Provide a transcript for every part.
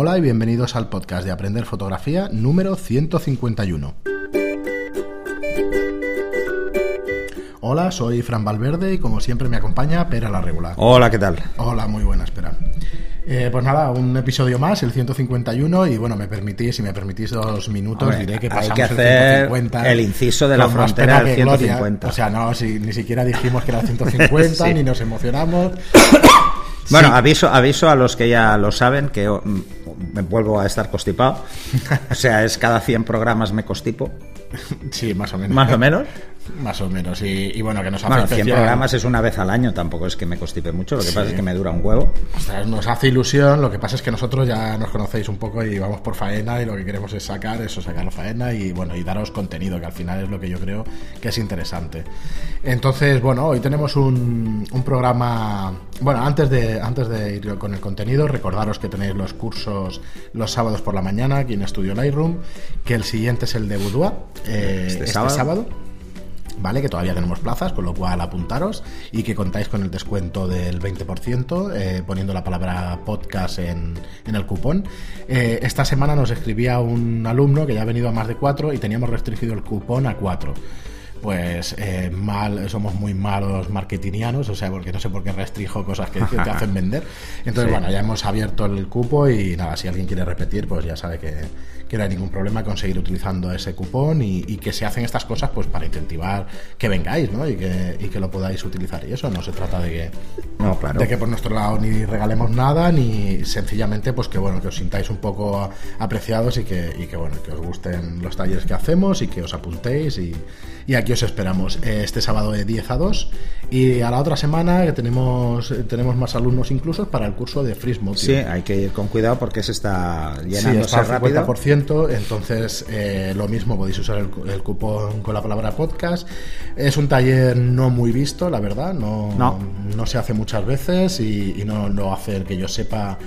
Hola y bienvenidos al podcast de Aprender Fotografía número 151. Hola, soy Fran Valverde y como siempre me acompaña Pera la Regular. Hola, ¿qué tal? Hola, muy buenas, Pera. Eh, pues nada, un episodio más, el 151, y bueno, me permitís, si me permitís dos minutos, Hombre, diré que hay pasamos que el hacer 150. el inciso de la frontera del que gloria. 150. O sea, no, si, ni siquiera dijimos que era el 150, Sí. ni nos emocionamos. Bueno, Sí. aviso, aviso a los que ya lo saben que me vuelvo a estar constipado. O sea, es cada 100 programas me constipo, Sí, más o menos. más o menos. Más o menos. Y, y bueno, que nos hace Bueno, 100 especial- programas es una vez al año, tampoco es que me constipe mucho, lo que Sí. pasa es que me dura un huevo. Ostras, nos hace ilusión, lo que pasa es que nosotros ya nos conocéis un poco y vamos por faena y lo que queremos es sacar eso, sacar la faena y bueno, y daros contenido, que al final es lo que yo creo que es interesante. Entonces, bueno, hoy tenemos un, un programa, bueno, antes de, antes de ir con el contenido, recordaros que tenéis los cursos los sábados por la mañana aquí en Estudio Lightroom, que el siguiente es el de Boudoir, eh, Este este, sábado. sábado ¿vale? Que todavía tenemos plazas, con lo cual apuntaros y que contáis con el descuento del 20% eh, poniendo la palabra podcast en, en el cupón. Eh, esta semana nos escribía un alumno que ya ha venido a más de cuatro y teníamos restringido el cupón a cuatro. Pues eh, mal, somos muy malos marketingianos, o sea, porque no sé por qué restringo cosas que, que te hacen vender. Entonces, Sí. bueno, ya hemos abierto el cupo y nada, si alguien quiere repetir, pues ya sabe que, que no hay ningún problema conseguir utilizando ese cupón y, y que se hacen estas cosas pues para incentivar que vengáis, ¿no? Y que, y que lo podáis utilizar. Y eso no se trata de que, No, claro. de que por nuestro lado ni regalemos nada, ni sencillamente pues que bueno, que os sintáis un poco apreciados y que, y que bueno, que os gusten los talleres que hacemos y que os apuntéis y, y aquí os esperamos eh, este sábado de 10 a 2 y a la otra semana que tenemos tenemos más alumnos incluso para el curso de Freeze. Sí, hay que ir con cuidado porque se está Sí, está al rápido. 50%, entonces eh, lo mismo podéis usar el, cu- el cupón con la palabra podcast. Es un taller no muy visto, la verdad, no, No. no se hace muchas veces y, y no lo hace el que yo sepa.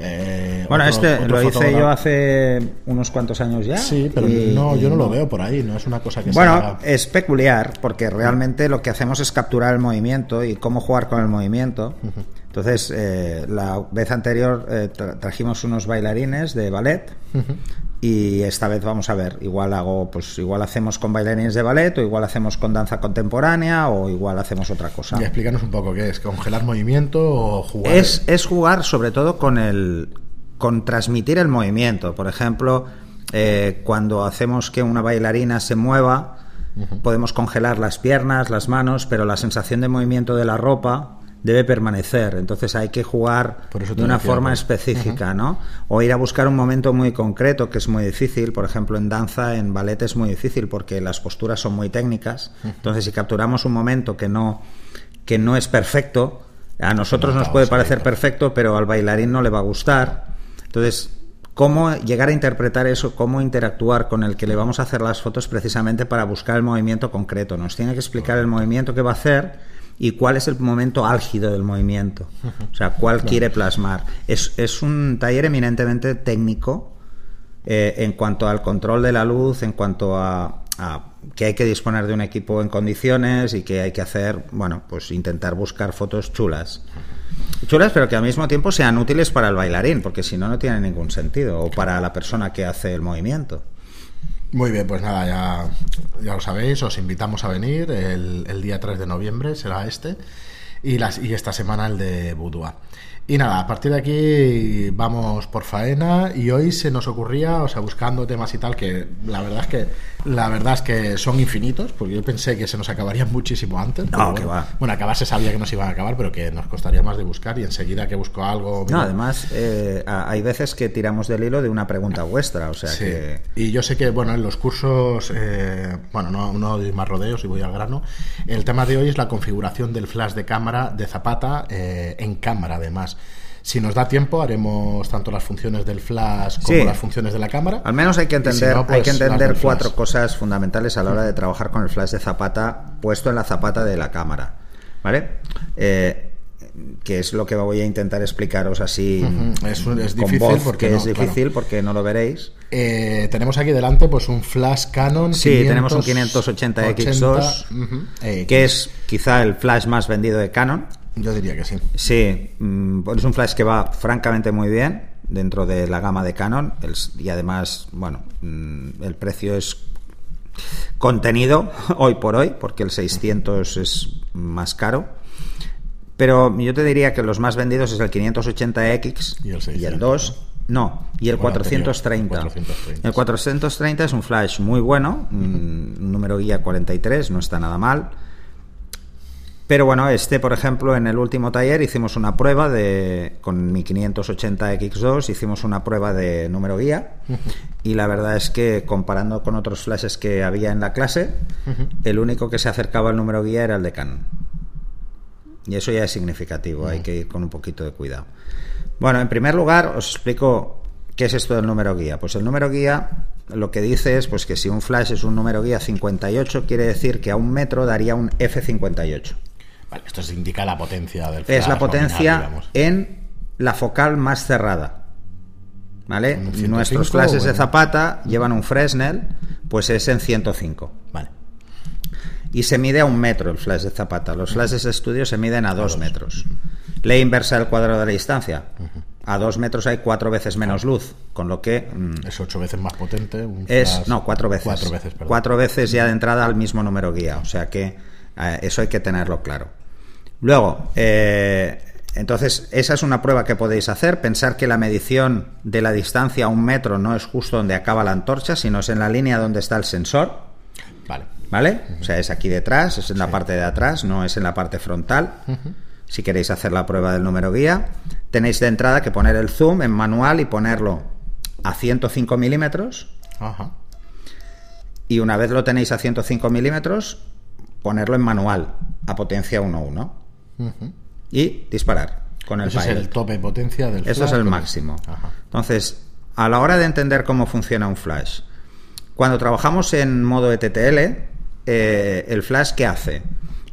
eh, Bueno, otro- este otro lo hice yo hace unos cuantos años ya. Sí, pero y- no, yo no lo veo por ahí, no es una cosa que Bueno, sea- es peculiar porque realmente lo que hacemos es capturar el movimiento y cómo jugar con el movimiento. Entonces, eh, la vez anterior eh, tra- trajimos unos bailarines de ballet y esta vez vamos a ver, igual hago, pues igual hacemos con bailarines de ballet o igual hacemos con danza contemporánea o igual hacemos otra cosa. Y explícanos un poco qué es, congelar movimiento o jugar. Es, es jugar sobre todo con el con transmitir el movimiento. Por ejemplo, eh, cuando hacemos que una bailarina se mueva, podemos congelar las piernas, las manos, pero la sensación de movimiento de la ropa debe permanecer. Entonces hay que jugar Por eso te de una forma específica, ¿no? O ir a buscar un momento muy concreto, que es muy difícil. Por ejemplo, en danza, en ballet es muy difícil porque las posturas son muy técnicas. Entonces, si capturamos un momento que no, que no es perfecto, a nosotros nos puede parecer perfecto, pero al bailarín no le va a gustar. Entonces, ¿cómo llegar a interpretar eso? ¿Cómo interactuar con el que le vamos a hacer las fotos precisamente para buscar el movimiento concreto? Nos tiene que explicar el movimiento que va a hacer y cuál es el momento álgido del movimiento. O sea, cuál quiere plasmar. Es, es un taller eminentemente técnico eh, en cuanto al control de la luz, en cuanto a, a que hay que disponer de un equipo en condiciones y que hay que hacer, bueno, pues intentar buscar fotos chulas. Chulas, pero que al mismo tiempo sean útiles para el bailarín, porque si no, no tiene ningún sentido, o para la persona que hace el movimiento. Muy bien, pues nada, ya, ya lo sabéis, os invitamos a venir. El, el día 3 de noviembre será este y, las, y esta semana el de Boudoir. Y nada, a partir de aquí vamos por faena y hoy se nos ocurría, o sea, buscando temas y tal, que la verdad es que la verdad es que son infinitos, porque yo pensé que se nos acabarían muchísimo antes. No, bueno, que va. Bueno, acabarse sabía que nos iban a acabar, pero que nos costaría más de buscar y enseguida que busco algo... No, además, eh, hay veces que tiramos del hilo de una pregunta vuestra, o sea Sí. que... Y yo sé que, bueno, en los cursos, eh, bueno, no, no doy más rodeos y voy al grano. El tema de hoy es la configuración del flash de cámara de Zapata eh, en cámara, además. Si nos da tiempo, haremos tanto las funciones del flash como Sí. las funciones de la cámara. Al menos hay que si entender, hay pues, que las entender cuatro cosas fundamentales a la hora de trabajar con el flash de zapata puesto en la zapata de la cámara. ¿Vale? Eh, que es lo que voy a intentar explicaros así Ujú, es- difícil voz, porque que no, es difícil porque no lo veréis. Eh, tenemos aquí delante pues un flash Canon. Sí, tenemos un 580 580X2, ujú, eh, que es quizá el flash más vendido de Canon. Yo diría que sí. Sí, mm, es un flash que va francamente muy bien. dentro de la gama de Canon y además, bueno, mm, el precio es contenido hoy por hoy porque el 600 es más caro. Pero yo te diría que los más vendidos es el 580X y el, 2 no, y el 430. El 430 es un flash muy bueno, un número guía 43, no está nada mal. Pero bueno, este, por ejemplo, en el último taller hicimos una prueba de, con mi 580X2, hicimos una prueba de número guía y la verdad es que comparando con otros flashes que había en la clase, el único que se acercaba al número guía era el de Canon. Y eso ya es significativo, hay que ir con un poquito de cuidado. Bueno, en primer lugar os explico qué es esto del número guía. Pues el número guía lo que dice es pues que si un flash es un número guía 58, quiere decir que a un metro daría un F58 esto se indica la potencia del flash. Es la potencia en la focal más cerrada. ¿Vale? Nuestros flashes de Zapata llevan un Fresnel, pues es en 105. Vale. Y se mide a un metro el flash de Zapata. Los flashes de estudio se miden a dos, metros. Ley inversa del cuadrado de la distancia. A dos metros hay cuatro veces menos luz, con lo que... Mm, es ocho veces más potente. es, no, cuatro veces. Cuatro veces, Cuatro veces ya de entrada al mismo número guía. O sea que eso hay que tenerlo claro. Luego, eh, entonces, esa es una prueba que podéis hacer. Pensar que la medición de la distancia a un metro no es justo donde acaba la antorcha, sino es en la línea donde está el sensor. Vale. ¿Vale? O sea, es aquí detrás, es en la parte de atrás, no es en la parte frontal. Si queréis hacer la prueba del número guía, tenéis de entrada que poner el zoom en manual y ponerlo a 105 milímetros. Y una vez lo tenéis a 105 milímetros, ponerlo en manual a potencia 1.1 y disparar con el Eso es el tope de potencia del Eso es el máximo. Entonces, a la hora de entender cómo funciona un flash, cuando trabajamos en modo ETTL, eh, el flash ¿qué hace?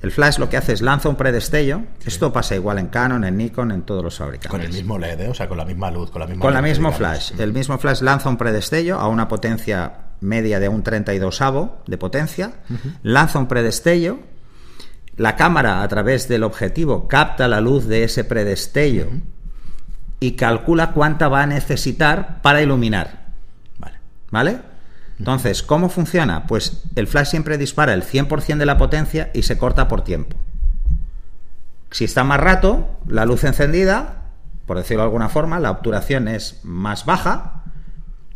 El flash lo que hace es lanza un predestello. Esto pasa igual en Canon, en Nikon, en todos los fabricantes. Con el mismo LED, ¿eh? o sea, con la misma luz, con la misma. Con la mismo flash. El mismo flash lanza un predestello a una potencia media de un 32 avo de potencia, lanza un predestello la cámara, a través del objetivo, capta la luz de ese predestello y calcula cuánta va a necesitar para iluminar. Vale. ¿Vale? Entonces, ¿cómo funciona? Pues el flash siempre dispara el 100% de la potencia y se corta por tiempo. Si está más rato, la luz encendida, por decirlo de alguna forma, la obturación es más baja,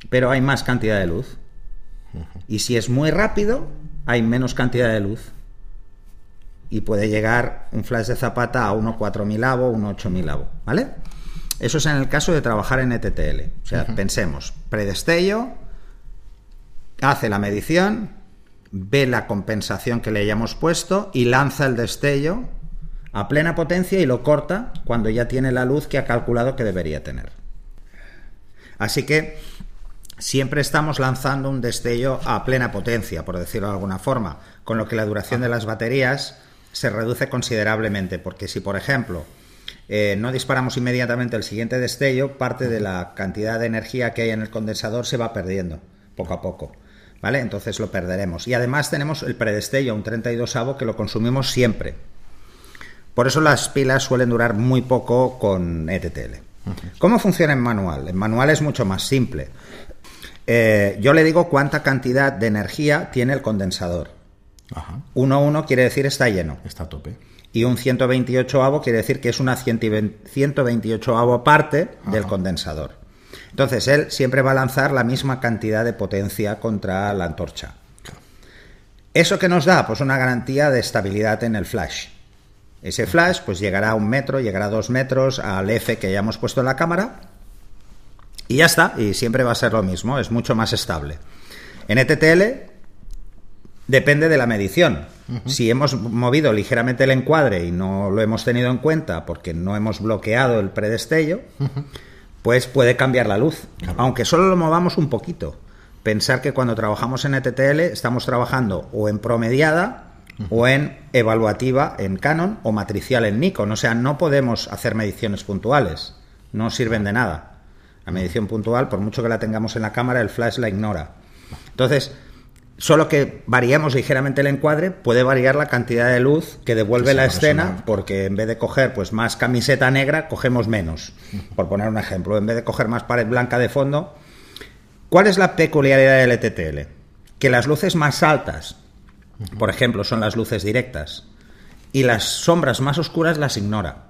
pero hay más cantidad de luz. Y si es muy rápido, hay menos cantidad de luz y puede llegar un flash de zapata a 1.4000 avo, 1.8000 avo, ¿vale? Eso es en el caso de trabajar en ETTL. O sea, pensemos, predestello, hace la medición, ve la compensación que le hayamos puesto y lanza el destello a plena potencia y lo corta cuando ya tiene la luz que ha calculado que debería tener. Así que siempre estamos lanzando un destello a plena potencia, por decirlo de alguna forma, con lo que la duración de las baterías se reduce considerablemente, porque si, por ejemplo, eh, no disparamos inmediatamente el siguiente destello, parte de la cantidad de energía que hay en el condensador se va perdiendo poco a poco. ¿Vale? Entonces lo perderemos. Y además tenemos el predestello, un 32 avo, que lo consumimos siempre. Por eso las pilas suelen durar muy poco con ETTL. ¿Cómo funciona en manual? En manual es mucho más simple. Eh, yo le digo cuánta cantidad de energía tiene el condensador. 1.1 quiere decir está lleno. Está a tope. Y un 128 avo quiere decir que es una 128 avo parte del condensador. Entonces él siempre va a lanzar la misma cantidad de potencia contra la antorcha. ¿Eso que nos da? Pues una garantía de estabilidad en el flash. Ese flash pues llegará a un metro, llegará a dos metros al F que hayamos puesto en la cámara y ya está, y siempre va a ser lo mismo, es mucho más estable. En ETTL Depende de la medición. Si hemos movido ligeramente el encuadre y no lo hemos tenido en cuenta porque no hemos bloqueado el predestello, pues puede cambiar la luz, aunque solo lo movamos un poquito. Pensar que cuando trabajamos en ETTL estamos trabajando o en promediada o en evaluativa en Canon o matricial en Nikon. O sea, no podemos hacer mediciones puntuales. No sirven de nada. La medición puntual, por mucho que la tengamos en la cámara, el flash la ignora. Entonces, Solo que variemos ligeramente el encuadre, puede variar la cantidad de luz que devuelve la escena, porque en vez de coger pues más camiseta negra, cogemos menos. Por poner un ejemplo, en vez de coger más pared blanca de fondo. ¿Cuál es la peculiaridad del ETTL? Que las luces más altas, por ejemplo, son las luces directas, y las sombras más oscuras las ignora.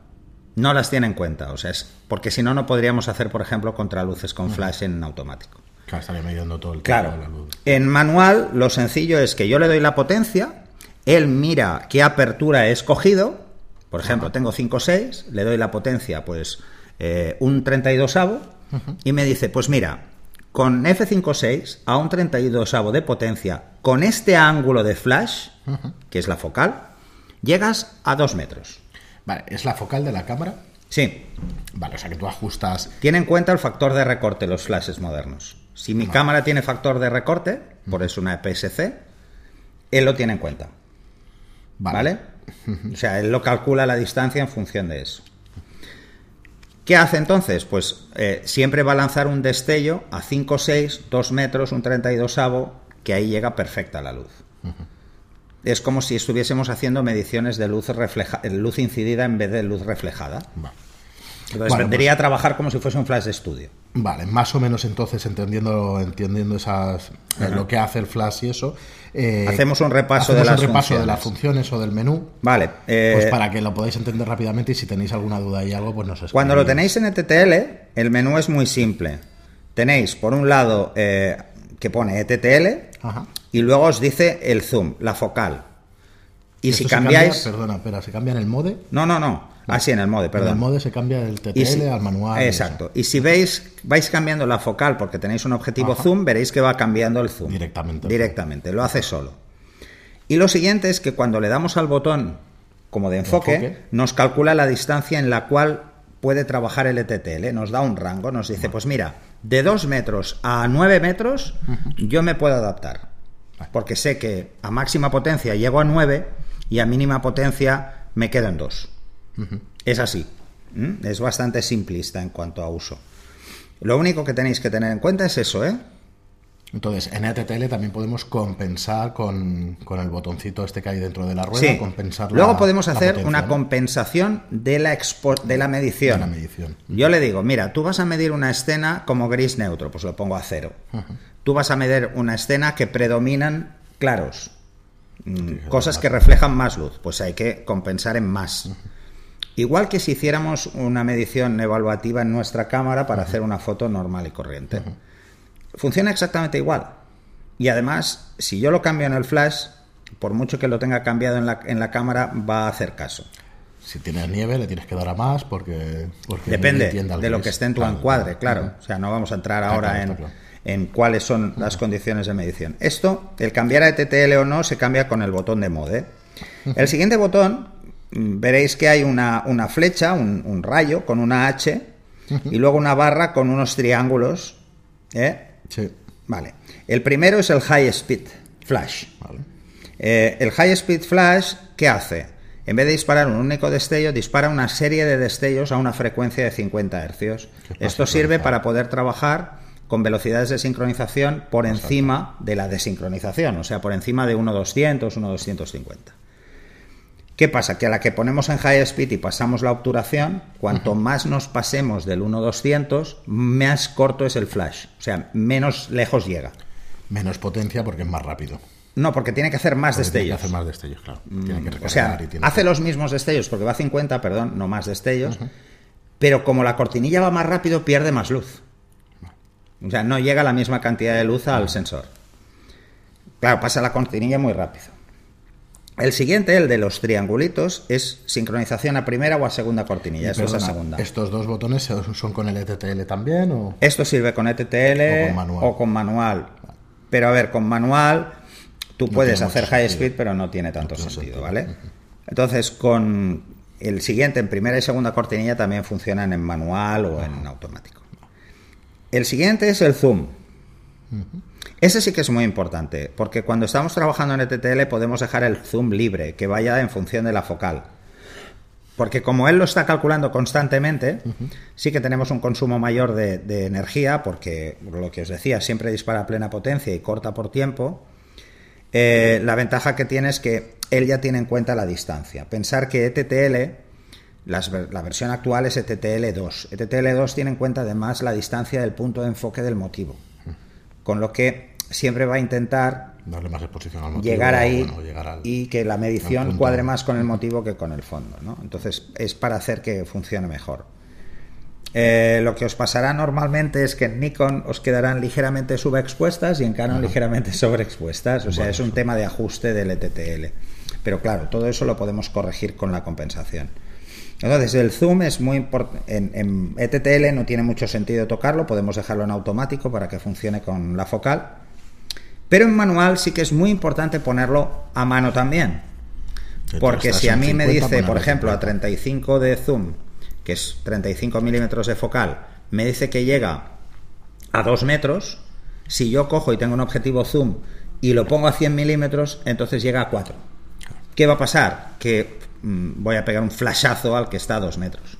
No las tiene en cuenta, o sea, es porque si no, no podríamos hacer, por ejemplo, contraluces con flash en automático. Claro, estaría midiendo todo el Claro. tiempo la luz. En manual, lo sencillo es que yo le doy la potencia, él mira qué apertura he escogido. Por ejemplo, tengo 5.6, le doy la potencia, pues eh, un 32avo, y me dice, pues mira, con F5.6 a un 32avo de potencia, con este ángulo de flash, que es la focal, llegas a 2 metros. Vale, ¿es la focal de la cámara? Sí, Vale, o sea que tú ajustas. Tiene en cuenta el factor de recorte los flashes modernos. Si mi cámara tiene factor de recorte, por eso una EPS-C, él lo tiene en cuenta. ¿Vale? O sea, él lo calcula la distancia en función de eso. ¿Qué hace entonces? Pues eh, siempre va a lanzar un destello a 5, 6, 2 metros, un 32 avo, que ahí llega perfecta la luz. Es como si estuviésemos haciendo mediciones de luz, refleja luz incidida en vez de luz reflejada. Vale. Entonces Bueno, vendría a trabajar como si fuese un flash de estudio. Vale, más o menos entonces entendiendo, entendiendo esas eh, lo que hace el flash y eso. eh, Hacemos un repaso hacemos de las un repaso de funciones. las funciones o del menú. Vale. eh, Pues para que lo podáis entender rápidamente y si tenéis alguna duda y algo, pues nos escribís. Cuando lo tenéis en ETTL, el menú es muy simple. Tenéis, por un lado, eh, que pone ETTL Ajá. Y luego os dice el zoom, la focal. Y Esto si se cambiáis... cambia- perdona, espera, se cambia en el mode. No, no, no. Así en el mode, En perdón. el mode se cambia del TTL si- al manual. y Exacto. Y si veis, vais cambiando la focal porque tenéis un objetivo Ajá. zoom, veréis que va cambiando el zoom. Directamente. Directamente, lo hace solo. Y lo siguiente es que cuando le damos al botón como de enfoque, enfoque. nos calcula la distancia en la cual puede trabajar el ETTL. Nos da un rango, nos dice, pues mira, de 2 metros a 9 metros yo me puedo adaptar. Porque sé que a máxima potencia llego a 9 y a mínima potencia me quedo en 2. Es así. Es bastante simplista en cuanto a uso. Lo único que tenéis que tener en cuenta es eso, ¿eh? Entonces, en ETTL también podemos compensar con, con el botoncito este que hay dentro de la rueda. Sí. Compensar Luego la- podemos hacer potencia, una ¿no? compensación de la, expo- de la medición. De la medición. Yo le digo, mira, tú vas a medir una escena como gris neutro, pues lo pongo a cero. Tú vas a medir una escena que predominan claros, mm, cosas que reflejan más luz, pues hay que compensar en más. Igual que si hiciéramos una medición evaluativa en nuestra cámara para hacer una foto normal y corriente. Funciona exactamente igual. Y además, si yo lo cambio en el flash, por mucho que lo tenga cambiado en la, en la cámara, va a hacer caso. Si tienes nieve, le tienes que dar a más porque. porque Depende de lo que esté en tu Claro, encuadre, claro. O sea, no vamos a entrar ahora claro, en. En cuáles son las condiciones de medición. Esto, el cambiar a TTL o no, se cambia con el botón de mode. El siguiente botón, mm, veréis que hay una, una flecha, un, un rayo con una H y luego una barra con unos triángulos. ¿eh? Sí. Vale. El primero es el High Speed Flash. Vale. Eh, el High Speed Flash, ¿qué hace? En vez de disparar un único destello, dispara una serie de destellos a una frecuencia de 50 Hz. Que es más Esto sirve para poder trabajar con velocidades de sincronización por encima de la desincronización, o sea, por encima de 1.200, 1.250. ¿Qué pasa? Que a la que ponemos en high speed y pasamos la obturación, cuanto más nos pasemos del 1.200, más corto es el flash, o sea, menos lejos llega. Menos potencia porque es más rápido. No, porque tiene que hacer más Porque tiene que destellos. hacer más destellos, claro. Tiene que Mm, O sea, recargar y tiene hace los mismos destellos porque va a 50, perdón, no más destellos, pero como la cortinilla va más rápido, pierde más luz. O sea, no llega la misma cantidad de luz al sensor. Claro, pasa la cortinilla muy rápido. El siguiente, el de los triangulitos, es sincronización a primera o a segunda cortinilla. Eso es a segunda. ¿Estos dos botones son con el ETTL también o...? Esto sirve con ETTL O con manual. o con manual. Pero a ver, con manual tú No puedes hacer high sentido. speed, pero no tiene tanto tiene sentido, sentido. ¿vale? Entonces, con el siguiente, en primera y segunda cortinilla, también funcionan en manual o en automático. El siguiente es el zoom. Ese sí que es muy importante, porque cuando estamos trabajando en ETTL podemos dejar el zoom libre, que vaya en función de la focal. Porque como él lo está calculando constantemente, sí que tenemos un consumo mayor de, de energía, porque lo que os decía, siempre dispara a plena potencia y corta por tiempo. Eh, la ventaja que tiene es que él ya tiene en cuenta la distancia. Pensar que ETTL, las la versión actual es E ETTL2. ETTL2 tiene en cuenta además la distancia del punto de enfoque del motivo. Con lo que siempre va a intentar Darle más exposición al motivo. llegar ahí bueno, llegar al- y que la medición cuadre más con el motivo que con el fondo. ¿no? Entonces es para hacer que funcione mejor. Eh, lo que os pasará normalmente es que en Nikon os quedarán ligeramente subexpuestas y en Canon ligeramente sobreexpuestas. O sea, es un eso. tema de ajuste del ETTL. Pero claro, todo eso lo podemos corregir con la compensación. Entonces, el zoom es muy importante. En, en ETTL no tiene mucho sentido tocarlo, podemos dejarlo en automático para que funcione con la focal. Pero en manual sí que es muy importante ponerlo a mano también. Porque si a mí me 50, dice, por ejemplo, a 50. 35 de zoom, que es 35 milímetros de focal, me dice que llega a 2 metros, si yo cojo y tengo un objetivo zoom y lo pongo a 100 milímetros, entonces llega a 4. ¿Qué va a pasar? Que voy a pegar un flashazo al que está a 2 metros.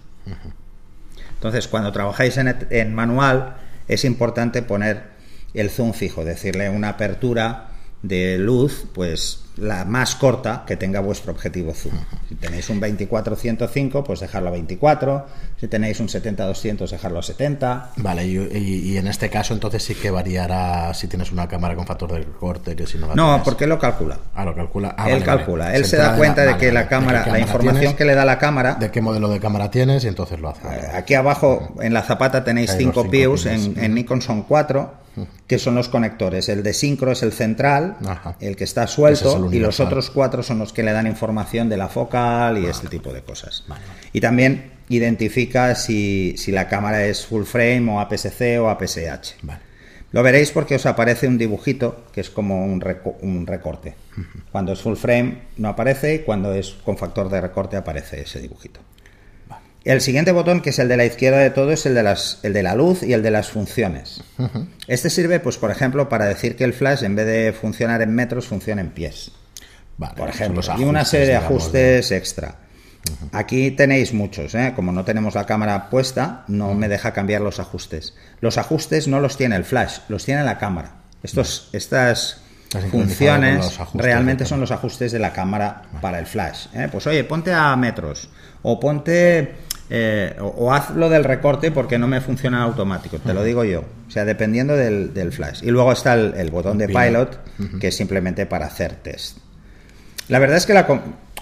Entonces, cuando trabajáis en, en manual, es importante poner el zoom fijo, decirle una apertura de luz, pues la más corta que tenga vuestro objetivo zoom. Si tenéis un 24-105, pues dejarlo a 24. Si tenéis un 70-200, dejarlo a 70. Vale, y, y- y en este caso entonces sí que variará si tienes una cámara con factor de recorte que si no la No, tienes. porque lo calcula. Ah, lo calcula. Ah, él vale, calcula. vale. Él se da de cuenta de que vale, la cámara, la información tienes, que le da la cámara, de qué modelo de cámara tienes y entonces lo hace. Eh, Aquí abajo en la zapata tenéis Hay los cinco cinco pius, pines. en, en Nikon son cuatro, que son los conectores. El de sincro es el central, Ajá. el que está es suelto, el y los otros cuatro son los que le dan información de la focal y este tipo de cosas. Y también identifica si, si la cámara es full frame o APS-C o APS-H. Vale. Lo veréis porque os aparece un dibujito que es como un, reco- un recorte. Cuando es full frame no aparece y cuando es con factor de recorte aparece ese dibujito. El siguiente botón, que es el de la izquierda de todo, es el de, las, el de la luz y el de las funciones. Este sirve, pues, por ejemplo, para decir que el flash, en vez de funcionar en metros, funciona en pies Vale, por ejemplo, y una serie de ajustes extra. Aquí tenéis muchos, ¿eh? como no tenemos la cámara puesta, no me deja cambiar los ajustes. Los ajustes no los tiene el flash, los tiene la cámara. Estos, Estas funciones realmente son los ajustes de la cámara para el flash. ¿eh? Pues oye, ponte a metros o ponte eh, o, o haz lo del recorte porque no me funciona automático, te lo digo yo. O sea, dependiendo del, del flash. Y luego está el, el botón de Pilot. que es simplemente para hacer test. La verdad es que la,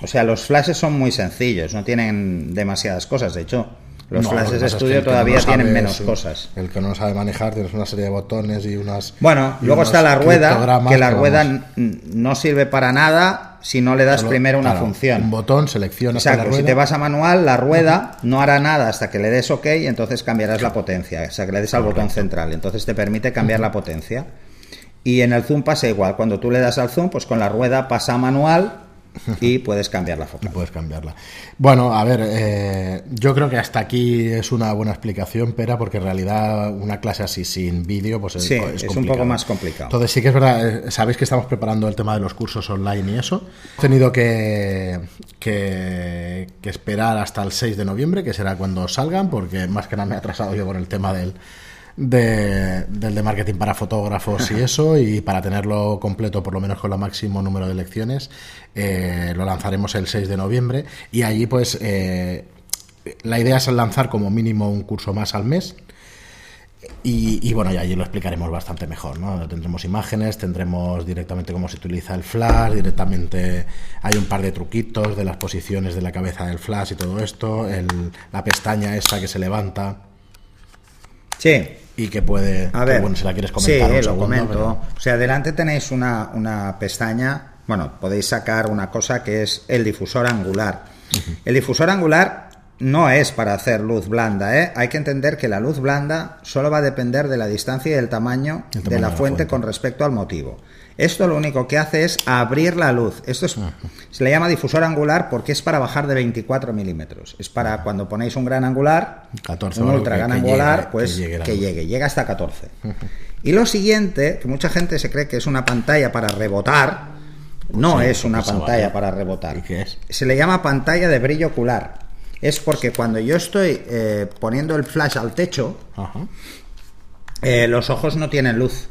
o sea, los flashes son muy sencillos, no tienen demasiadas cosas. De hecho, los No, flashes de pasa es que estudio no todavía sabe tienen menos cosas. El que no lo sabe manejar, tienes una serie de botones y unas. Bueno, y luego unos está la rueda, que la rueda no sirve para nada si no le das solo- primero una claro, función. Un botón, seleccionas Exacto, la si rueda. te vas a manual, la rueda no hará nada hasta que le des OK y entonces cambiarás la potencia, o sea, que le des al botón central, entonces te permite cambiar la potencia. Y en el zoom pasa igual, cuando tú le das al zoom, pues con la rueda pasa a manual y puedes cambiar la Y focal. puedes cambiarla. Bueno, a ver, eh, yo creo que hasta aquí es una buena explicación, Pera, porque en realidad una clase así sin vídeo, pues es, Sí, es es un poco más complicado. Entonces sí que es verdad, eh, sabéis que estamos preparando el tema de los cursos online y eso. He tenido que, que, que esperar hasta el 6 de noviembre, que será cuando salgan, porque más que nada me he atrasado yo con el tema del, de, del de marketing para fotógrafos y eso, y para tenerlo completo, por lo menos con el máximo número de lecciones, eh, lo lanzaremos el 6 de noviembre. Y allí, pues, eh, la idea es lanzar como mínimo un curso más al mes. Y, bueno, y allí lo explicaremos bastante mejor, ¿no? Tendremos imágenes, tendremos directamente cómo se utiliza el flash, directamente hay un par de truquitos de las posiciones de la cabeza del flash y todo esto, el- la pestaña esa que se levanta Sí, y que puede, A que, ver, bueno, si la quieres comentar sí, un lo segundo, comento. pero- O sea, delante tenéis una, una pestaña, bueno, podéis sacar una cosa que es el difusor angular. El difusor angular no es para hacer luz blanda, ¿eh? Hay que entender que la luz blanda solo va a depender de la distancia y el tamaño, de la de la fuente fuente. con respecto al motivo. Esto lo único que hace es abrir la luz. Esto es, se le llama difusor angular porque es para bajar de 24 milímetros. Es para cuando ponéis un gran angular, 14 un ultra gran angular, llegue- pues que llegue que llega hasta 14. Y lo siguiente, que mucha gente se cree que es una pantalla para rebotar, no Sí, es una pantalla para rebotar. ¿Y qué es? Se le llama pantalla de brillo ocular. Es porque cuando yo estoy eh, poniendo el flash al techo, eh, los ojos no tienen luz.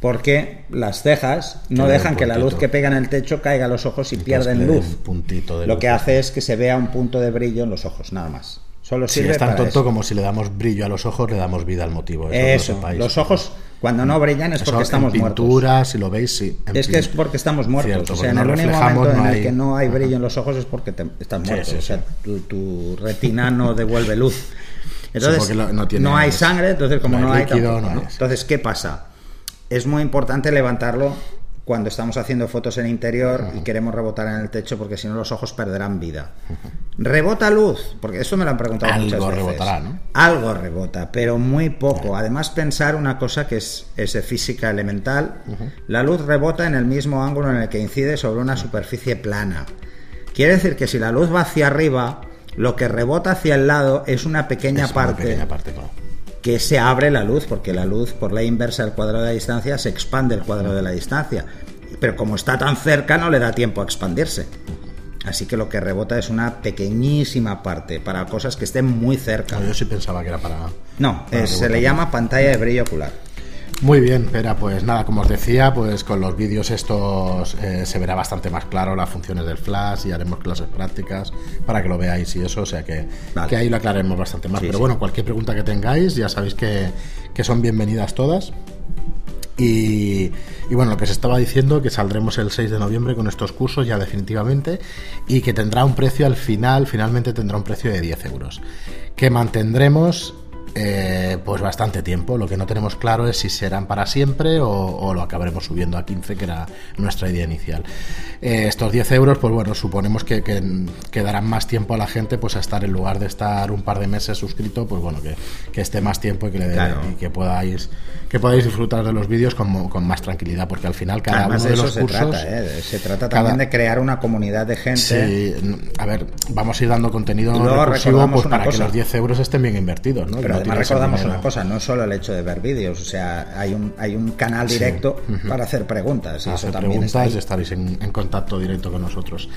Porque las cejas no dejan que la luz que pega en el techo caiga a los ojos y Entonces, pierden luz. un puntito de Lo luz. que hace es que se vea un punto de brillo en los ojos, nada más. Solo Sí, sirve es tan para tonto eso. como si le damos brillo a los ojos, le damos vida al motivo. Eso, lo Eso, sepáis. los ojos cuando no brillan es Eso porque estamos en muertos. si lo veis, sí. Es que es porque estamos muertos. Cierto, o sea, en el único momento en el hay- que no hay brillo en los ojos es porque te- estás Sí, muerto. sí, o sea, tu, tu retina no devuelve luz. Entonces, no tiene- hay sangre, entonces como no hay líquido, tampoco, no Entonces, ¿qué pasa? Es muy importante levantarlo cuando estamos haciendo fotos en interior y queremos rebotar en el techo porque si no los ojos perderán vida. ¿Rebota luz? Porque esto me lo han preguntado Algo muchas veces. rebotará, ¿no? Algo rebota, pero muy poco. Además, pensar una cosa que es, es de física elemental. La luz rebota en el mismo ángulo en el que incide sobre una superficie plana. Quiere decir que si la luz va hacia arriba, lo que rebota hacia el lado es una pequeña es una parte pequeña parte, claro. Que se abre la luz, porque la luz, por la inversa del cuadrado de la distancia, se expande el cuadrado de la distancia. Pero como está tan cerca, no le da tiempo a expandirse. Así que lo que rebota es una pequeñísima parte para cosas que estén muy cerca. No, yo sí pensaba que era para. No, para se le llama pantalla de brillo ocular. Muy bien, Pera, pues nada, como os decía, pues con los vídeos estos eh, se verá bastante más claro las funciones del flash y haremos clases prácticas para que lo veáis y eso, o sea que, Vale. que ahí lo aclararemos bastante más. Sí, Pero sí. bueno, cualquier pregunta que tengáis, ya sabéis que, que son bienvenidas todas. Y, y bueno, lo que se estaba diciendo, que saldremos el 6 de noviembre con estos cursos ya definitivamente y que tendrá un precio al final, finalmente tendrá un precio de 10 euros, que mantendremos eh, pues bastante tiempo. Lo que no tenemos claro es si serán para siempre o, o lo acabaremos subiendo a 15, que era nuestra idea inicial. Eh, estos 10 euros, pues bueno, suponemos que, que, que darán más tiempo a la gente pues a estar en lugar de estar un par de meses suscrito, pues bueno, que, que esté más tiempo y que le Claro. y que podáis que podáis disfrutar de los vídeos con, con más tranquilidad, porque al final cada Además uno de de los se cursos trata, ¿eh? Se trata cada- también de crear una comunidad de gente. Sí, a ver, vamos a ir dando contenido recursivo pues, para que los 10 euros estén bien invertidos, ¿no? Que Pero no además recordamos una cosa, no solo el hecho de ver vídeos, o sea, hay un, hay un canal directo para hacer preguntas y eso también preguntas estaréis en, en contacto directo con nosotros.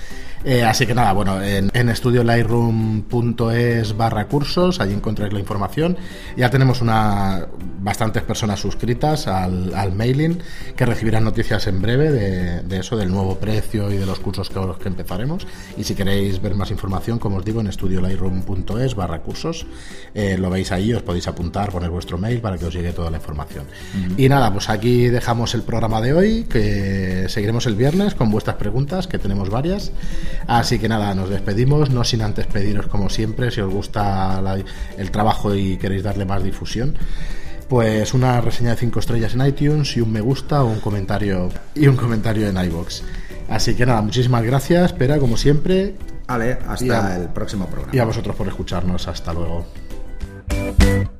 Eh, así que nada, bueno, en, en estudiolightroom.es barra cursos, allí encontráis la información. Ya tenemos una bastantes personas suscritas al, al mailing que recibirán noticias en breve de, de eso, del nuevo precio y de los cursos que, que empezaremos. Y si queréis ver más información, como os digo, en estudiolightroom.es barra cursos, eh, lo veis ahí, os podéis apuntar, poner vuestro mail para que os llegue toda la información. Y nada, pues aquí dejamos el programa de hoy, que seguiremos el viernes con vuestras preguntas, que tenemos varias. Así que nada, nos despedimos, no sin antes pediros como siempre, si os gusta la- el trabajo y queréis darle más difusión. Pues una reseña de 5 estrellas en iTunes y un me gusta o un comentario y un comentario en iBox. Así que nada, muchísimas gracias, Pera, como siempre, Vale, hasta a- el próximo programa. y a vosotros por escucharnos. Hasta luego. thank you